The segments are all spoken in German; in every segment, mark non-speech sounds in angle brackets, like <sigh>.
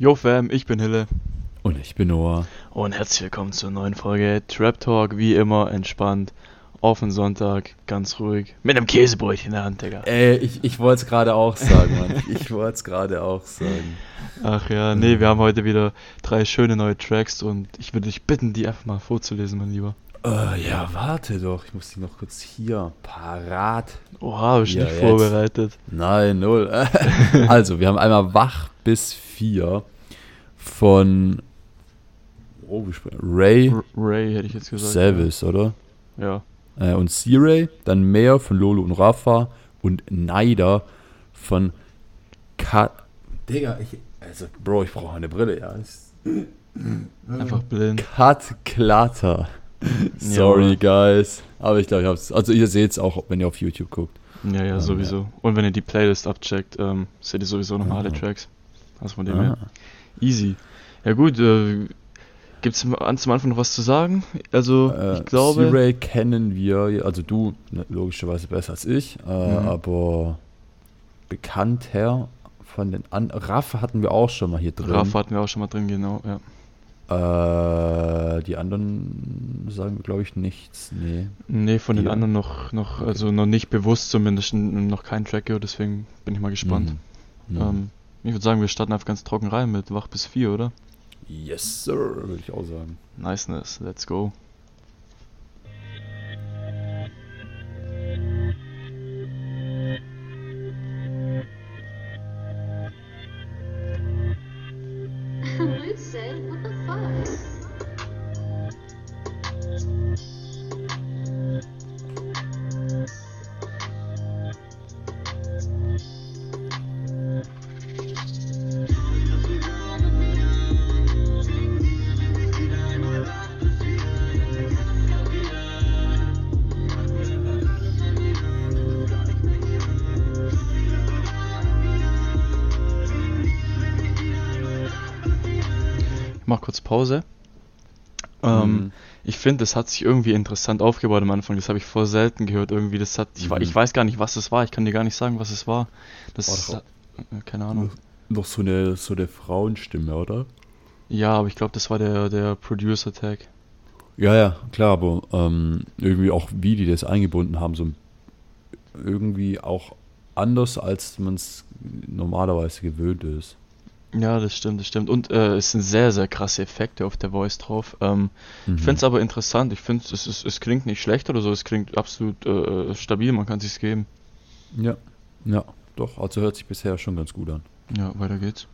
Yo Fam, ich bin Hille. Und ich bin Noah. Und herzlich willkommen zur neuen Folge Trap Talk, wie immer entspannt. Auf den Sonntag, ganz ruhig. Mit einem Käsebrötchen in der Hand, Digga. Ey, ich, ich wollte es gerade auch sagen, Mann. Ich wollte es gerade auch sagen. Ach ja, nee, wir haben heute wieder drei schöne neue Tracks und ich würde dich bitten, die einfach mal vorzulesen, mein Lieber. Äh, ja, warte doch. Ich muss die noch kurz hier parat. Oha, bist du Ja, nicht jetzt. vorbereitet. Nein, null. <laughs> also, wir haben einmal Wach bis 4 von oh, Ray R Ray hätte ich jetzt gesagt. Savis, oder? Ja. Äh, und C-Ray, dann mehr von Lolo und Rafa und Neider von Kat. Digga, ich. Also, Bro, ich brauche eine Brille, ja. Einfach blind. Cut Klatter. <laughs> Sorry, guys. Aber ich glaube, ich hab's. Also, ihr seht es auch, wenn ihr auf YouTube guckt. Ja, ja, sowieso. Und wenn ihr die Playlist abcheckt, ähm, seht ihr sowieso nochmal alle. Tracks. Also von dem Ah. her. Easy. Ja gut, äh, gibt's an- zum Anfang noch was zu sagen? Also, Äh, ich glaube... C-Ray kennen wir, also du ne, logischerweise besser als ich, äh, Mhm. aber bekannter von den an Raff hatten wir auch schon mal hier drin. Rafa hatten wir auch schon mal drin, genau, ja. Äh, die anderen sagen glaube ich, nichts. Nee. Nee, von den Ja. anderen noch, noch, also noch nicht bewusst zumindest, noch kein Track gehört, deswegen bin ich mal gespannt. Mhm. Mhm. Ähm, ich würde sagen, wir starten einfach ganz trocken rein mit Wach bis 4, oder? yes, sir, würde ich auch sagen. Niceness, let's go. Mach kurz Pause. Ähm, Mhm. Ich finde, das hat sich irgendwie interessant aufgebaut am Anfang. Das habe ich voll selten gehört. Irgendwie, das hat. Ich, Mhm. ich weiß gar nicht, was es war. Ich kann dir gar nicht sagen, was es war. Das War äh, keine Ahnung. Noch so eine, so eine Frauenstimme, oder? Ja, aber ich glaube, das war der, der Producer Tag. Ja, ja, klar, aber ähm, irgendwie auch, wie die das eingebunden haben, so irgendwie auch anders, als man es normalerweise gewöhnt ist. Ja, das stimmt, das stimmt. Und äh, es sind sehr, sehr krasse Effekte auf der Voice drauf. Ähm, Mhm. Ich finde es aber interessant. Ich finde, es, es, es klingt nicht schlecht oder so. Es klingt absolut äh, stabil. Man kann sich's geben. Ja, ja, doch, also hört sich bisher schon ganz gut an. Ja, weiter geht's.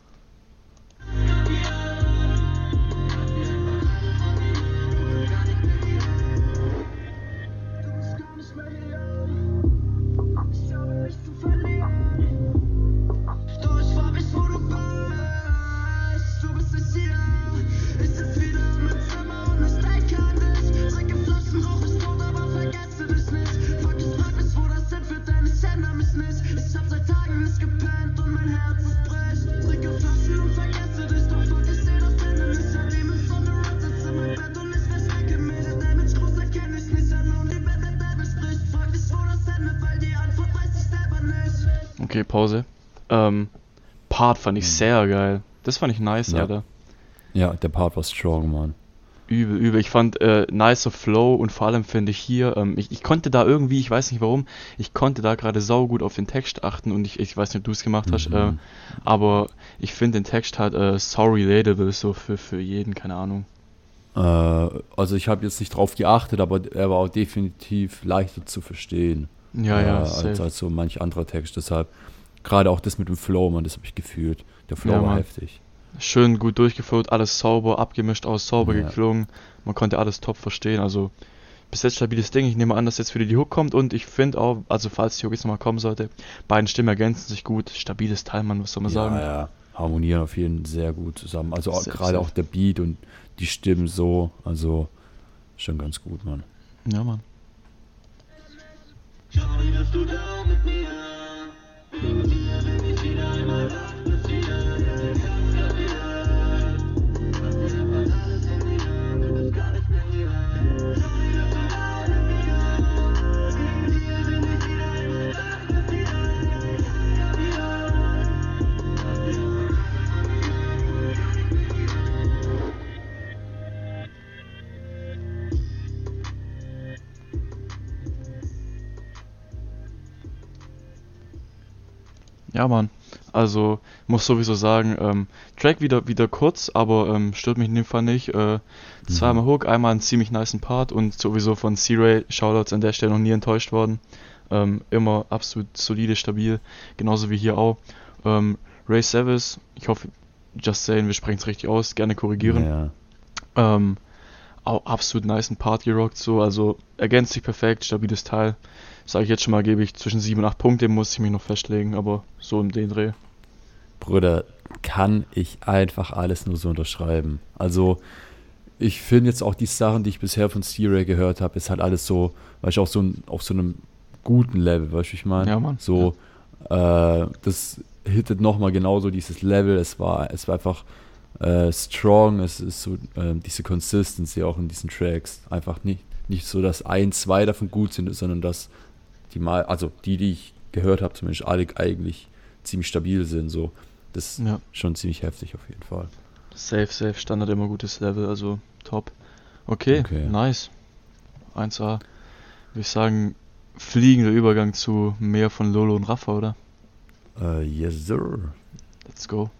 Pause. Ähm, Part fand ich Mhm. sehr geil. Das fand ich nice, Ja. Alter. Ja, der Part war strong, Mann. Übel, übel. Ich fand äh, nicer Flow und vor allem finde ich hier, ähm, ich, ich konnte da irgendwie, ich weiß nicht warum, ich konnte da gerade saugut auf den Text achten und ich, ich weiß nicht, ob du es gemacht hast, Mhm. äh, aber ich finde den Text halt äh, so relatable, so für, für jeden, keine Ahnung. Äh, also ich habe jetzt nicht drauf geachtet, aber er war auch definitiv leichter zu verstehen. Ja, äh, ja, als, safe. als so manch anderer Text. Deshalb, gerade auch das mit dem Flow, man, das habe ich gefühlt. Der Flow Ja, war heftig. Schön gut durchgeflowt, alles sauber, abgemischt aus, sauber Ja. geklungen. Man konnte alles top verstehen. Also bis jetzt stabiles Ding. Ich nehme an, dass jetzt wieder die Hook kommt und ich finde auch, also falls die Hook jetzt nochmal kommen sollte, beiden Stimmen ergänzen sich gut. Stabiles Teil, Mann, was soll man ja, sagen? ja, harmonieren auf jeden Fall sehr gut zusammen. Also gerade auch der Beat und die Stimmen so, also schon ganz gut, Mann. Ja, Mann. Charlie, bist du da mit mir? Bin ich Ja, Mann. Also, muss sowieso sagen, ähm, Track wieder, wieder kurz, aber ähm, stört mich in dem Fall nicht. Äh, zweimal Hook, einmal einen ziemlich niceen Part und sowieso von C-Ray, Shoutouts an der Stelle noch nie enttäuscht worden. Ähm, immer absolut solide, stabil, genauso wie hier auch. Ähm, Ray Savis, ich hoffe, Just Saying, wir sprechen es richtig aus, gerne korrigieren. Ja. Absolut nice Part gerockt, so, also ergänzt sich perfekt, stabiles Teil. Sage ich jetzt schon mal, gebe ich zwischen 7 und 8 Punkte, muss ich mich noch festlegen, aber so im den Dreh. Bruder, kann ich einfach alles nur so unterschreiben. Also, ich finde jetzt auch die Sachen, die ich bisher von Stray gehört habe, ist halt alles so, weißt du, auch so ein, auf so einem guten Level, weißt du, wie ich meine? Ja, Mann. So, äh, das hittet nochmal genauso dieses Level. Es war, es war einfach äh, strong, es ist so äh, diese Consistency auch in diesen Tracks. Einfach nicht, nicht so, dass ein, zwei davon gut sind, sondern dass die mal, also die, die ich gehört habe, zumindest alle eigentlich ziemlich stabil sind. So, das ist Ja. schon ziemlich heftig auf jeden Fall. Safe, safe, Standard immer gutes Level, also top. Okay, Okay. nice. 1A. Würde ich sagen, fliegender Übergang zu mehr von Lolo und Rafa, oder? Äh, yes, sir. Let's go.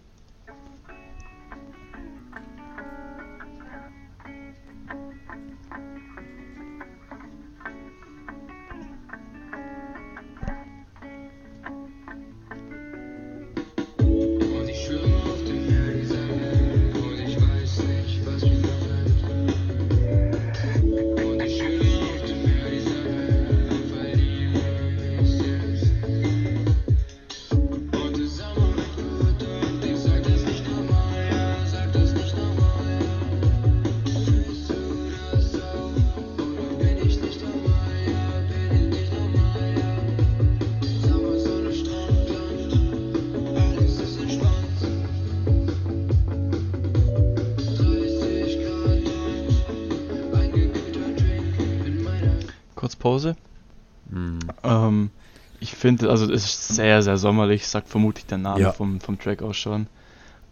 Kurz Pause. Hm. Ähm, ich finde, also es ist sehr, sehr sommerlich, sagt vermutlich der Name Ja. vom, vom Track aus schon.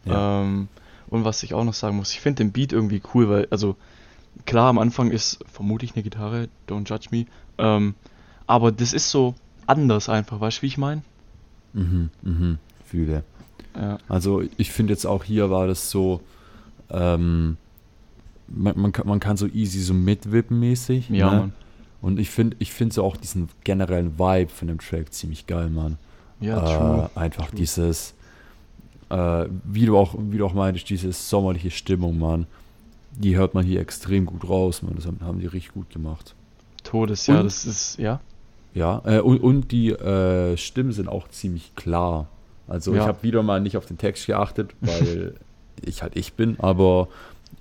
Ja. Ähm, und was ich auch noch sagen muss, ich finde den Beat irgendwie cool, weil, also klar, am Anfang ist vermutlich eine Gitarre, don't judge me, ähm, aber das ist so anders einfach, weißt du, wie ich meine? Mhm, mhm, fühle. Ja, Also ich finde jetzt auch hier war das so, ähm, man, man, kann, man kann so easy so mitwippen mäßig. ja ne? Und ich finde ich finde so auch diesen generellen Vibe von dem Track ziemlich geil, Mann. Ja, äh, true. Einfach true. dieses, äh, wie du auch, wie du auch meintest, diese sommerliche Stimmung, Mann. Die hört man hier extrem gut raus, Mann. Das haben, haben die richtig gut gemacht. Todes, ja, und- das ist, ja. Ja, äh, und, und die äh, Stimmen sind auch ziemlich klar. Also ich Ja. habe wieder mal nicht auf den Text geachtet, weil <laughs> ich halt ich bin, aber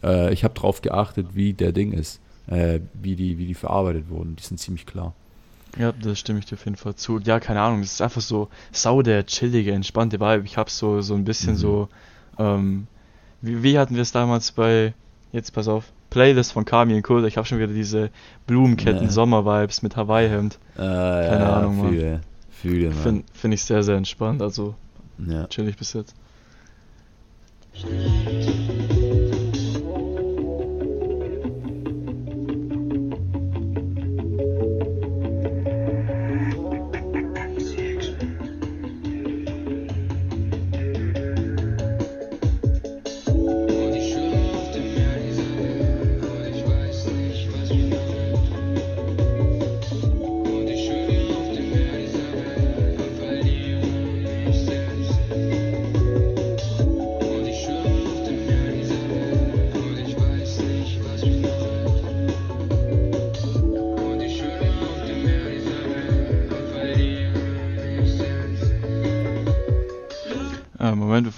äh, ich habe drauf geachtet, wie der Ding ist, äh, wie, die, wie die verarbeitet wurden. Die sind ziemlich klar. Ja, das stimme ich dir auf jeden Fall zu. Ja, keine Ahnung, das ist einfach so sau der chillige, entspannte Vibe. Ich hab so, so ein bisschen Mhm. so, ähm, wie, wie hatten wir es damals bei, jetzt pass auf, Playlist von Kami und Kult. Ich habe schon wieder diese Blumenketten, Ja. Sommer-Vibes mit Hawaii-Hemd. Äh, Keine Keine Ahnung, Mann. Fühle, fühle, Mann. Finde find ich sehr, sehr entspannt. Also ja. chillig bis jetzt.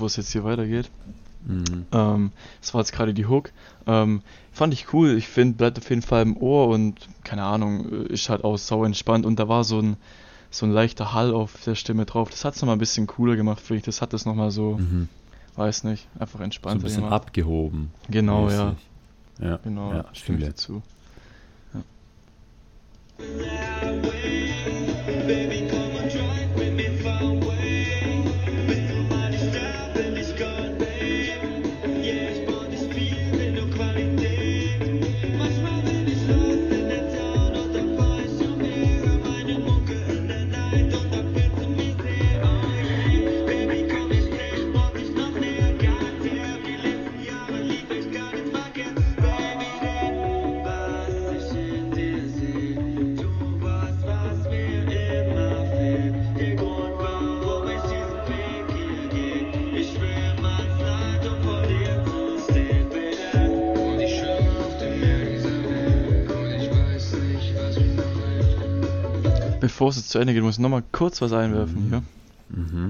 Bevor es jetzt hier weitergeht. Mhm. Ähm, das war jetzt gerade die Hook. Ähm, fand ich cool. Ich finde, bleibt auf jeden Fall im Ohr und keine Ahnung, äh, ist halt auch sau entspannt. Und da war so ein, so ein leichter Hall auf der Stimme drauf. Das hat es nochmal ein bisschen cooler gemacht, finde ich. Das hat es nochmal so, Mhm. weiß nicht, einfach So ein bisschen gemacht. abgehoben. Genau, ja. mäßig. Ja, Genau, ja, stimme ich fühle. dir bevor es jetzt zu Ende geht, muss ich nochmal kurz was einwerfen Mhm. hier. Mhm.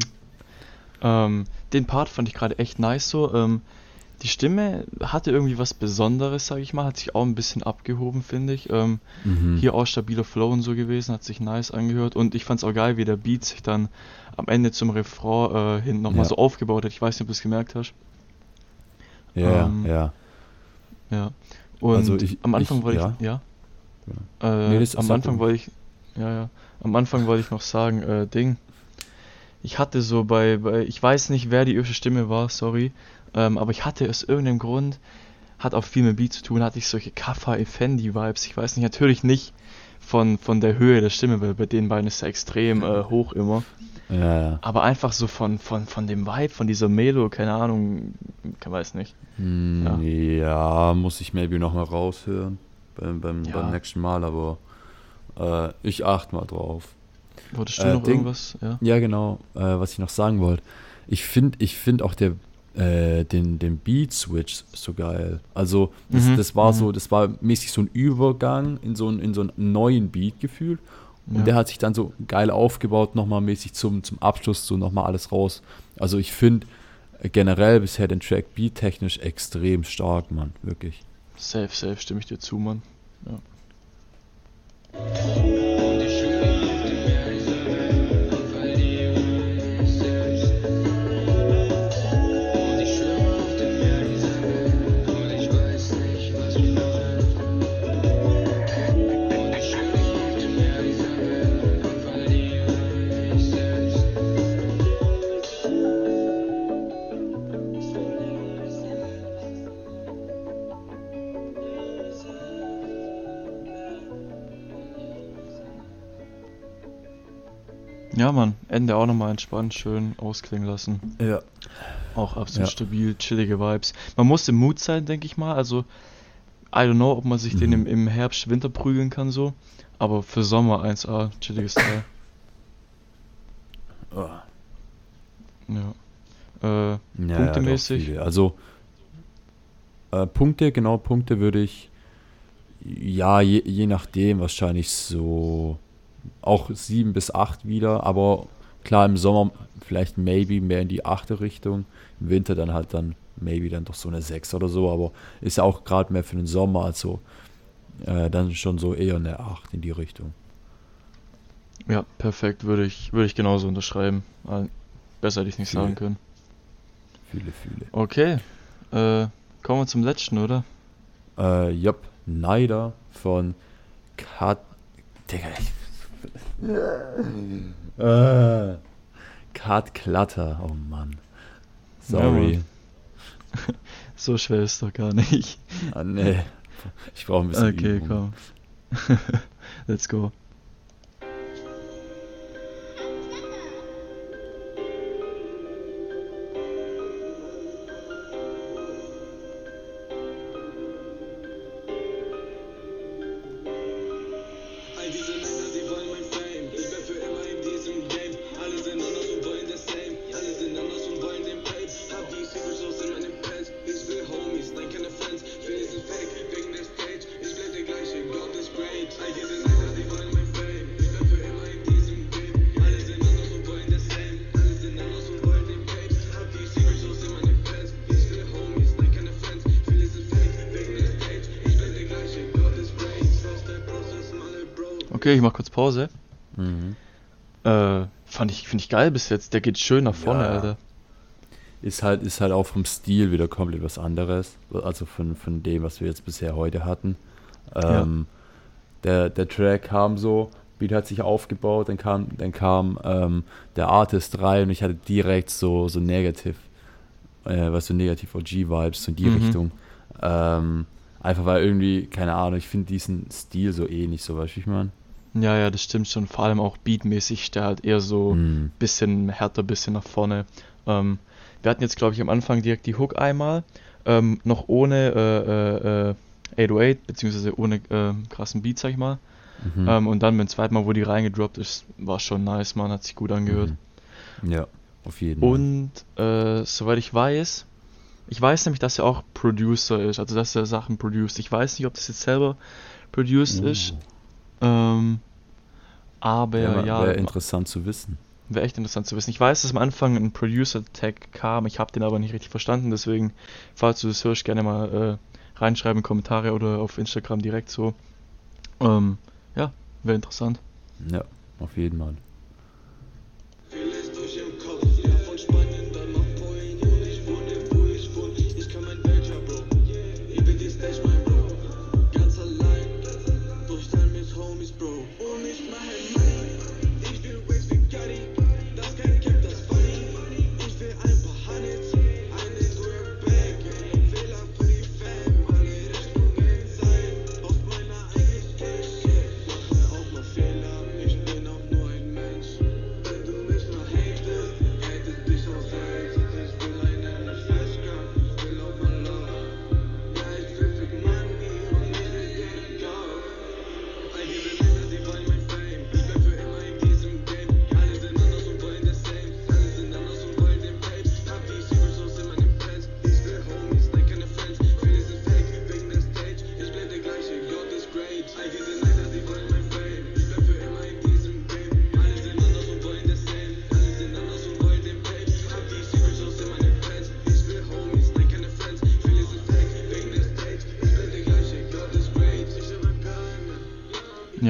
Ähm, den Part fand ich gerade echt nice so. Ähm, die Stimme hatte irgendwie was Besonderes, sag ich mal, hat sich auch ein bisschen abgehoben, finde ich. Ähm, Mhm. Hier auch stabiler Flow und so gewesen, hat sich nice angehört. Und ich fand's auch geil, wie der Beat sich dann am Ende zum Refrain äh, hin nochmal Ja. so aufgebaut hat. Ich weiß nicht, ob du es gemerkt hast. Ja, ähm, ja. Ja. Und Also ich- am Anfang ich- wollte ja. ich, ja. Äh, Nee, am Anfang wollte ich, ja, ja. Am Anfang wollte ich noch sagen, äh, Ding. Ich hatte so bei, bei, ich weiß nicht, wer die erste Stimme war, sorry. Ähm, aber ich hatte aus irgendeinem Grund, hat auch viel mit Beat zu tun, hatte ich solche Kaffa Effendi Vibes. Ich weiß nicht, natürlich nicht von, von der Höhe der Stimme, weil bei den beiden ist er extrem äh, hoch immer. Ja, ja. Aber einfach so von, von, von dem Vibe, von dieser Melo, keine Ahnung, ich weiß nicht. Hm, ja. muss ich maybe nochmal raushören beim, beim, Ja. beim nächsten Mal, aber äh, ich achte mal drauf. Wolltest du Äh, noch Ding- irgendwas? Ja. Ja, genau, äh, was ich noch sagen wollte. Ich finde ich find auch der, äh, den, den Beat-Switch so geil. Also, das, Mhm, das war mhm. so, das war mäßig so ein Übergang in so, einen- in so einen neuen Beat gefühlt. Und Ja. der hat sich dann so geil aufgebaut, nochmal mäßig zum, zum Abschluss, so nochmal alles raus. Also ich finde äh, generell bisher den Track beat-technisch extrem stark, Mann, wirklich. Safe, safe, stimme ich dir zu, Mann. Ja. Música Ja, Mann, Ende auch nochmal entspannt, schön ausklingen lassen. Ja. Auch absolut Ja. stabil, chillige Vibes. Man muss im Mut sein, denke ich mal. Also, I don't know, ob man sich den im, Mhm. im Herbst, Winter prügeln kann, so. Aber für Sommer 1A, chilliges <laughs> Teil. Oh. Ja. Äh, Ja, ja, Punktemäßig? viele. also äh, Punkte, genau Punkte würde ich ja je, je nachdem wahrscheinlich so auch sieben bis acht wieder, aber klar im Sommer vielleicht maybe mehr in die achte Richtung, im Winter dann halt dann maybe dann doch so eine sechs oder so, aber ist ja auch gerade mehr für den Sommer, also äh, dann schon so eher eine acht in die Richtung. ja, perfekt, würde ich, würde ich genauso unterschreiben. Äh, Besser hätte ich nicht sagen können. Viele, viele. Okay, äh, kommen wir zum letzten, oder? Äh, jupp, Neider von Kat. Digga, ich. Äh, Kat Klatter, oh Mann. Sorry. <laughs> So schwer ist doch gar nicht. ah, nee. Ich brauche ein bisschen. Okay, Übung. komm. <laughs> Let's go. Okay, ich mach kurz Pause. Mhm. Äh, fand ich, finde ich geil bis jetzt. Der geht schön nach vorne, Ja. Alter. Ist halt, ist halt auch vom Stil wieder komplett was anderes. Also von, von dem, was wir jetzt bisher heute hatten. Ja. Ähm, der, der Track kam so, Beat hat sich aufgebaut, dann kam, dann kam ähm, der Artist rein und ich hatte direkt so, so negativ, äh, was so negativ OG-Vibes, so in die Mhm. Richtung. Ähm, einfach weil irgendwie, keine Ahnung, ich finde diesen Stil so ähnlich, so weißt du, ich meine? Ja, ja, das stimmt schon. Vor allem auch beatmäßig, der halt eher so Mhm. bisschen härter, bisschen nach vorne. Ähm, wir hatten jetzt, glaube ich, am Anfang direkt die Hook einmal, ähm, noch ohne äh, äh, äh, 808, beziehungsweise ohne äh, krassen Beat, sag ich mal. Mhm. Ähm, und dann beim zweiten Mal, wo die reingedroppt ist, war schon nice, man, hat sich gut angehört. Mhm. Ja, auf jeden Fall. Und äh, soweit ich weiß, ich weiß nämlich, dass er auch Producer ist, also dass er Sachen produced. Ich weiß nicht, ob das jetzt selber produced Uh. ist. Ähm, Aber Wäre ja, wär interessant zu wissen. wäre echt interessant zu wissen. Ich weiß, dass am Anfang ein Producer-Tag kam, ich habe den aber nicht richtig verstanden, deswegen, falls du das hörst, gerne mal äh, reinschreiben, Kommentare oder auf Instagram direkt so. Ähm, ja, wäre interessant. Ja, auf jeden Fall.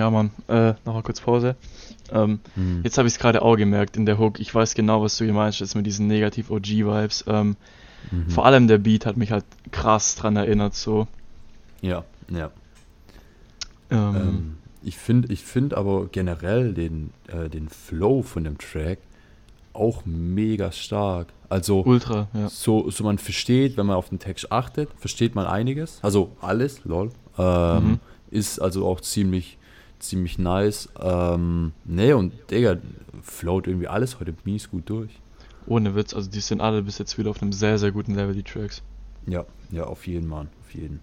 Ja, Mann, äh, nochmal kurz Pause. Ähm, Hm. Jetzt habe ich es gerade auch gemerkt in der Hook. Ich weiß genau, was du gemeint hast mit diesen Negativ-OG-Vibes. Ähm, Mhm. Vor allem der Beat hat mich halt krass dran erinnert, so. Ja, ja. Ähm, Ähm, ich finde ich find aber generell den, äh, den Flow von dem Track auch mega stark. Also Ultra, ja. so, so man versteht, wenn man auf den Text achtet, versteht man einiges. Also alles, lol. Ähm, Mhm. Ist also auch ziemlich, ziemlich nice. Ähm, nee, und Digga, float irgendwie alles heute mies gut durch. Ohne Witz, also die sind alle bis jetzt wieder auf einem sehr, sehr guten Level, die Tracks. Ja, ja, auf jeden Mann, auf jeden.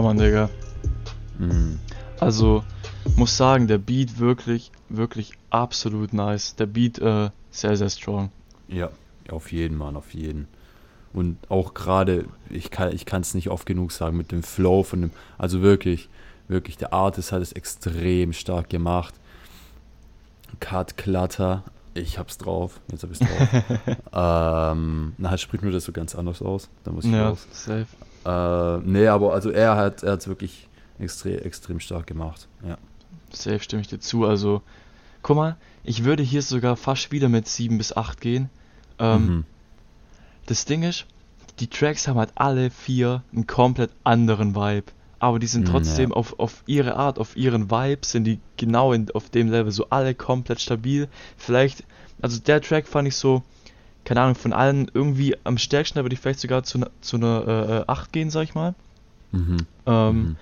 Ja, Mann, Digga. Mhm. Also, muss sagen, der Beat wirklich, wirklich absolut nice. Der Beat, äh, sehr, sehr strong. Ja, auf jeden, Mann, auf jeden. Und auch gerade, ich kann ich es nicht oft genug sagen, mit dem Flow von dem, also wirklich, wirklich, der Artist hat es extrem stark gemacht. Cut, Klatter, ich hab's drauf, jetzt hab ich's drauf. <laughs> ähm, na, spricht mir das so ganz anders aus, da muss ich Ja, raus. safe. Äh, nee, aber also er hat er hat's wirklich extrem, extrem stark gemacht, ja. Safe stimme ich dir zu. Also, guck mal, ich würde hier sogar fast wieder mit 7 bis 8 gehen. Ähm, Mhm. Das Ding ist, die Tracks haben halt alle vier einen komplett anderen Vibe. Aber die sind Mm, trotzdem ja. auf, auf ihre Art, auf ihren Vibe, sind die genau in, auf dem Level, so alle komplett stabil. Vielleicht, also der Track fand ich so, keine Ahnung, von allen irgendwie am stärksten, da würde ich vielleicht sogar zu, ne- zu einer äh, äh, 8 gehen, sag ich mal. Mhm. Ähm, Mhm.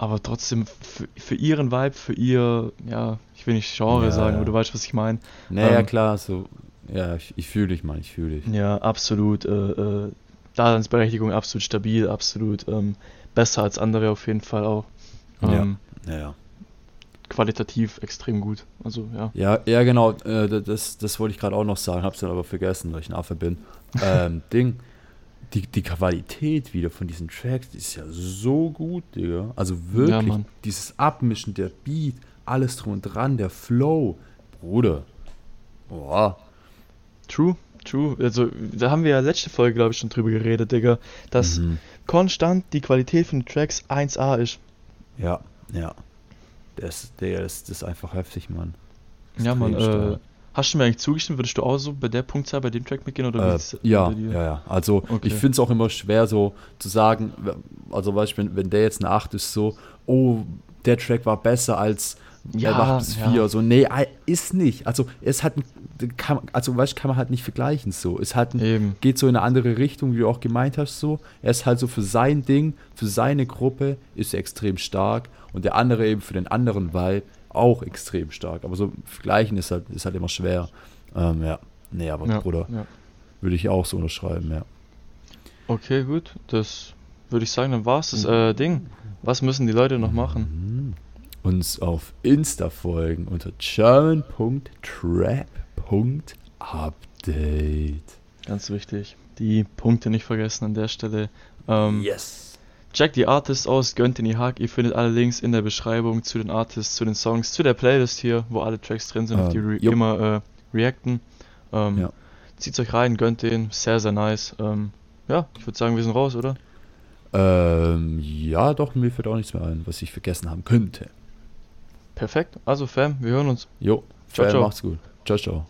Aber trotzdem für, für ihren Vibe, für ihr, ja, ich will nicht Genre Ja, sagen, ja. aber du weißt, was ich meine. Naja, ähm, klar, so, ja, ich, ich fühle dich, Mann, ich fühle dich. Ja, absolut. Äh, äh, Daseinsberechtigung absolut stabil, absolut ähm, besser als andere auf jeden Fall auch. Ja. Ähm, Ja, ja. Qualitativ extrem gut. Also ja. Ja, ja, genau, äh, da- das, das wollte ich gerade auch noch sagen, hab's dann aber vergessen, weil ich ein Affe bin. <laughs> Ähm, Ding, die, die Qualität wieder von diesen Tracks, die ist ja so gut, Digga. Also wirklich, Mann. dieses Abmischen, der Beat, alles drum und dran, der Flow, Bruder. Boah. True. True. Also, da haben wir ja letzte Folge, glaube ich, schon drüber geredet, Digga, dass Mhm. konstant die Qualität von den Tracks 1A ist. Ja, ja. Das, der ist, das ist einfach heftig, Mann. Ja, man, Extrem äh, hast du mir eigentlich zugestimmt? Würdest du auch so bei der Punktzahl bei dem Track mitgehen? Oder Äh, ja, ja, ja. Also Okay. ich finde es auch immer schwer so zu sagen, also weißt du, wenn, wenn der jetzt eine 8 ist, so, oh, der Track war besser als Ja, der 8 bis ja. 4. So, nee, ist nicht. Also es hat, kann, also weißt kann man halt nicht vergleichen so. Es hat Eben. geht so in eine andere Richtung, wie du auch gemeint hast, so. Er ist halt so für sein Ding, für seine Gruppe ist er extrem stark und der andere eben für den anderen Vibe auch extrem stark. Aber so vergleichen ist halt, ist halt immer schwer. Ähm, ja. Nee, aber Ja, Bruder, ja. würde ich auch so unterschreiben, ja. Okay, gut. Das würde ich sagen, dann war's das äh, Ding. Was müssen die Leute noch machen? Uns auf Insta folgen unter german.trap.update. Ganz wichtig. Die Punkte nicht vergessen an der Stelle. Ähm, Yes. Checkt die Artists aus, gönnt in die Hack. Ihr findet alle Links in der Beschreibung zu den Artists, zu den Songs, zu der Playlist hier, wo alle Tracks drin sind, auf die Ähm, re jupp. immer äh, reacten. Ähm, Ja. Zieht's euch rein, gönnt den. Sehr, sehr nice. Ähm, ja, ich würde sagen, wir sind raus, oder? Ähm, ja, doch, mir fällt auch nichts mehr ein, was ich vergessen haben könnte. Perfekt. Also, Fam, wir hören uns. Jo, Ciao, Fan, ciao. macht's gut. Ciao, ciao.